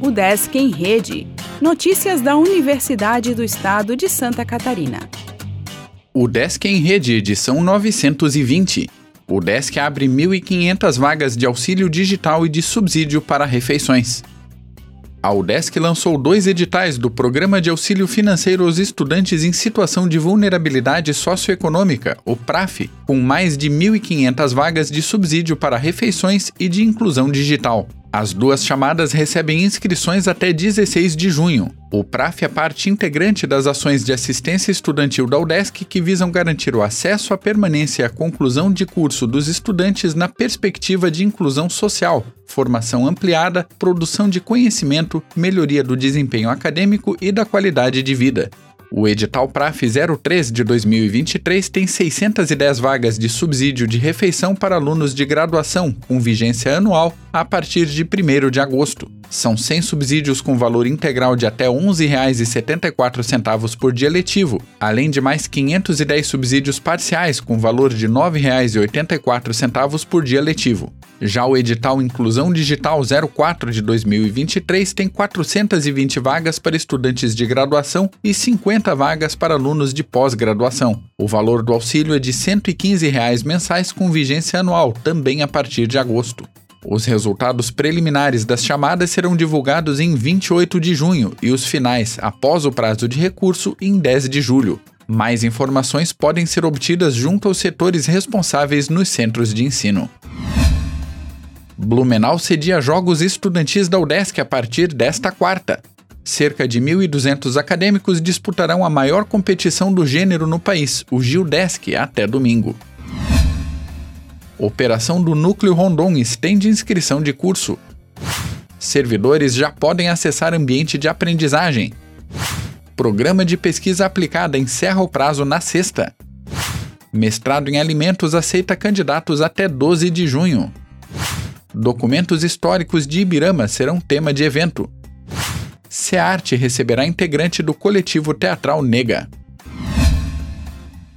O Desk em Rede. Notícias da Universidade do Estado de Santa Catarina. O Desk em Rede, edição 920. O Desk abre 1.500 vagas de auxílio digital e de subsídio para refeições. A UDESC lançou dois editais do Programa de Auxílio Financeiro aos Estudantes em Situação de Vulnerabilidade Socioeconômica, o PRAF, com mais de 1.500 vagas de subsídio para refeições e de inclusão digital. As duas chamadas recebem inscrições até 16 de junho. O PRAF é parte integrante das ações de assistência estudantil da UDESC que visam garantir o acesso, a permanência e a conclusão de curso dos estudantes na perspectiva de inclusão social, formação ampliada, produção de conhecimento, melhoria do desempenho acadêmico e da qualidade de vida. O edital PRAF 03 de 2023 tem 610 vagas de subsídio de refeição para alunos de graduação, com vigência anual a partir de 1 de agosto. São 100 subsídios com valor integral de até R$ 11,74 por dia letivo, além de mais 510 subsídios parciais com valor de R$ 9,84 por dia letivo. Já o edital Inclusão Digital 04 de 2023 tem 420 vagas para estudantes de graduação e 50 vagas para alunos de pós-graduação. O valor do auxílio é de 115 reais mensais com vigência anual, também a partir de agosto. Os resultados preliminares das chamadas serão divulgados em 28 de junho e os finais, após o prazo de recurso, em 10 de julho. Mais informações podem ser obtidas junto aos setores responsáveis nos centros de ensino. Blumenau cedia jogos estudantis da UDESC a partir desta quarta. Cerca de 1.200 acadêmicos disputarão a maior competição do gênero no país, o Gildesc, até domingo. Operação do Núcleo Rondon estende inscrição de curso. Servidores já podem acessar ambiente de aprendizagem. Programa de pesquisa aplicada encerra o prazo na sexta. Mestrado em alimentos aceita candidatos até 12 de junho. Documentos históricos de Ibirama serão tema de evento. SEARTE receberá integrante do coletivo teatral Nega.